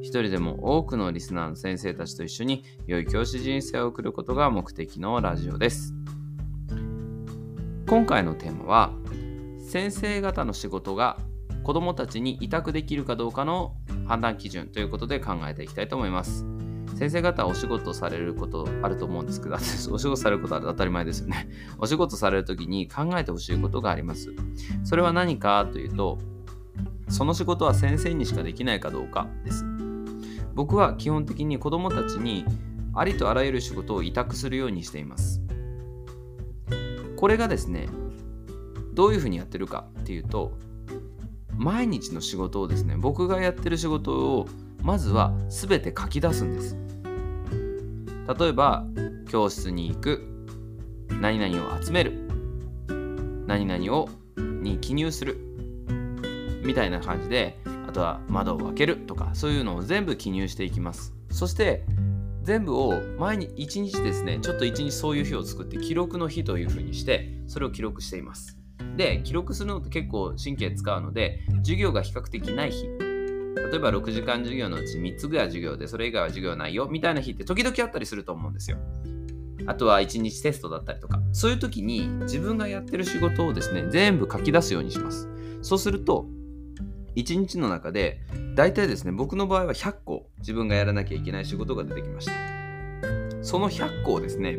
一人でも多くのリスナーの先生たちと一緒に良い教師人生を送ることが目的のラジオです。今回のテーマは先生方の仕事が子どもたちに委託できるかどうかの判断基準ということで考えていきたいと思います。先生方はお仕事されることあると思うんですけど、お仕事されることは当たり前ですよね。お仕事されるときに考えてほしいことがあります。それは何かというと、その仕事は先生にしかできないかどうかです。僕は基本的に子どもたちにありとあらゆる仕事を委託するようにしています。これがですねどういうふうにやってるかっていうと毎日の仕事をですね僕がやってる仕事をまずは全て書き出すんです。例えば教室に行く何々を集める何々をに記入するみたいな感じであとは窓を開けるとかそういうのを全部記入していきます。そして全部を毎日1日ですねちょっと1日そういう日を作って記録の日というふうにしてそれを記録しています。で記録するのって結構神経使うので授業が比較的ない日。例えば6時間授業のうち3つぐらい授業でそれ以外は授業ないよみたいな日って時々あったりすると思うんですよ。あとは1日テストだったりとか。そういう時に自分がやってる仕事をですね全部書き出すようにします。そうすると1日の中で大体ですね僕の場合は100個自分がやらなきゃいけない仕事が出てきました。その100個をですね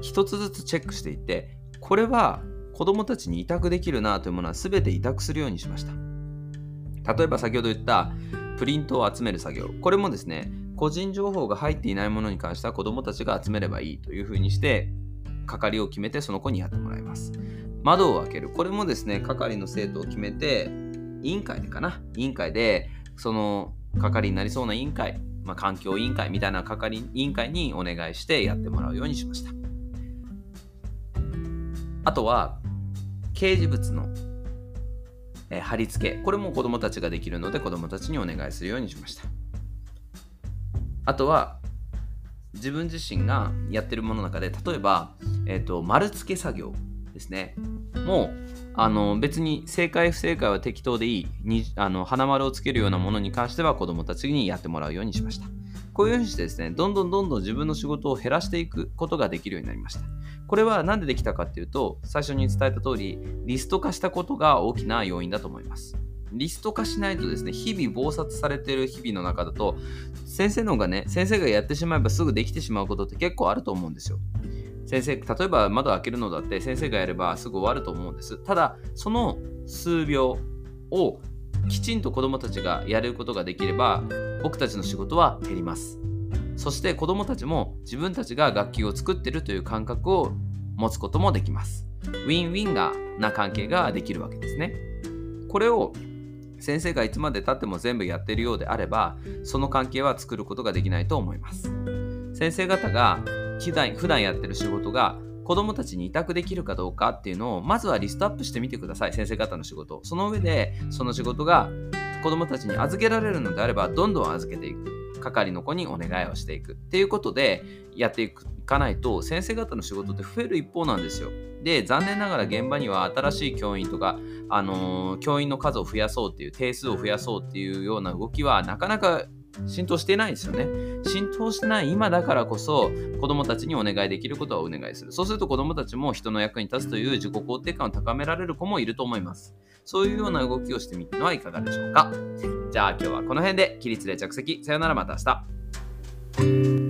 一つずつチェックしていってこれは子供たちに委託できるなというものは全て委託するようにしました。例えば先ほど言ったプリントを集める作業。これもですね個人情報が入っていないものに関しては子供たちが集めればいいというふうにして係を決めてその子にやってもらいます。窓を開ける。これもですね係の生徒を決めて委員会でかな？委員会でその係になりそうな委員会、まあ、環境委員会みたいな係委員会にお願いしてやってもらうようにしました。あとは掲示物の、え貼り付け。これも子どもたちができるので子どもたちにお願いするようにしました。あとは自分自身がやってるものの中で例えば、えーと丸付け作業。ですね。もうあの別に正解不正解は適当でいい。にあの花丸をつけるようなものに関しては子どもたちにやってもらうようにしました。こういうふうにしてですねどんどんどんどん自分の仕事を減らしていくことができるようになりました。これは何でできたかっていうと最初に伝えた通りリスト化したことが大きな要因だと思います。リスト化しないとですね日々忙殺されてる日々の中だと先生の方がね先生がやってしまえばすぐできてしまうことって結構あると思うんですよ。先生、例えば窓開けるのだって先生がやればすぐ終わると思うんです。ただ、その数秒をきちんと子どもたちがやることができれば、僕たちの仕事は減ります。そして子どもたちも自分たちが楽器を作ってるという感覚を持つこともできます。ウィンウィンがな関係ができるわけですね。これを先生がいつまでたっても全部やってるようであれば、その関係は作ることができないと思います。先生方が普段普段やってる仕事が子供たちに委託できるかどうかっていうのをまずはリストアップしてみてください先生方の仕事その上でその仕事が子供たちに預けられるのであればどんどん預けていく。係の子にお願いをしていく。っていうことでやっていかないと先生方の仕事って増える一方なんですよ。で残念ながら現場には新しい教員とか、あのー、教員の数を増やそうっていう定数を増やそうっていうような動きはなかなか浸透してないですよね。浸透してない今だからこそ子供たちにお願いできることはお願いする。そうすると子供たちも人の役に立つという自己肯定感を高められる子もいると思います。そういうような動きをしてみてはいかがでしょうか。じゃあ今日はこの辺で起立で着席。さよならまた明日。